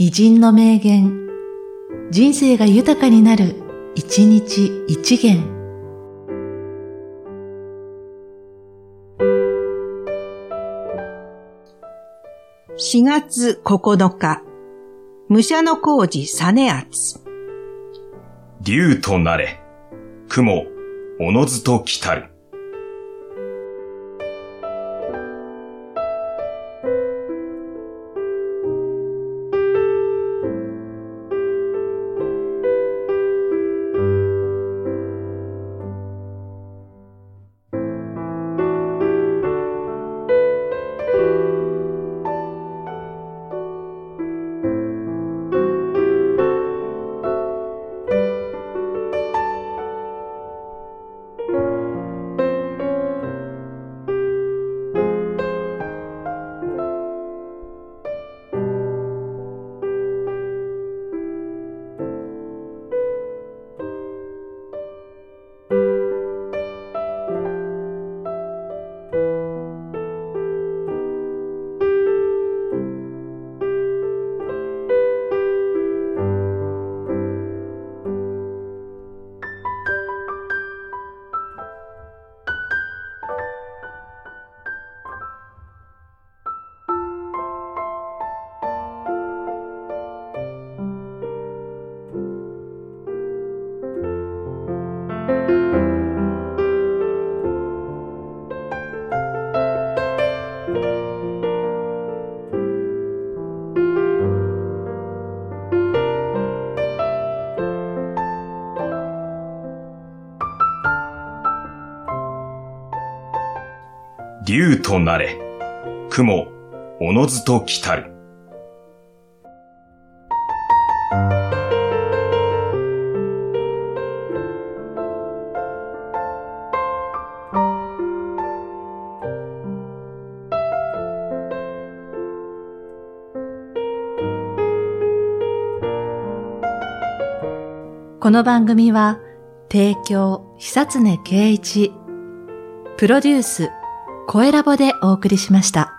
偉人の名言、人生が豊かになる、一日一元。4月9日、武者の工事実厚。竜となれ、雲、おのずと来たる。竜となれ、雲、おのずと来たる。この番組は、提供、久常圭一、プロデュース、声ラボでお送りしました。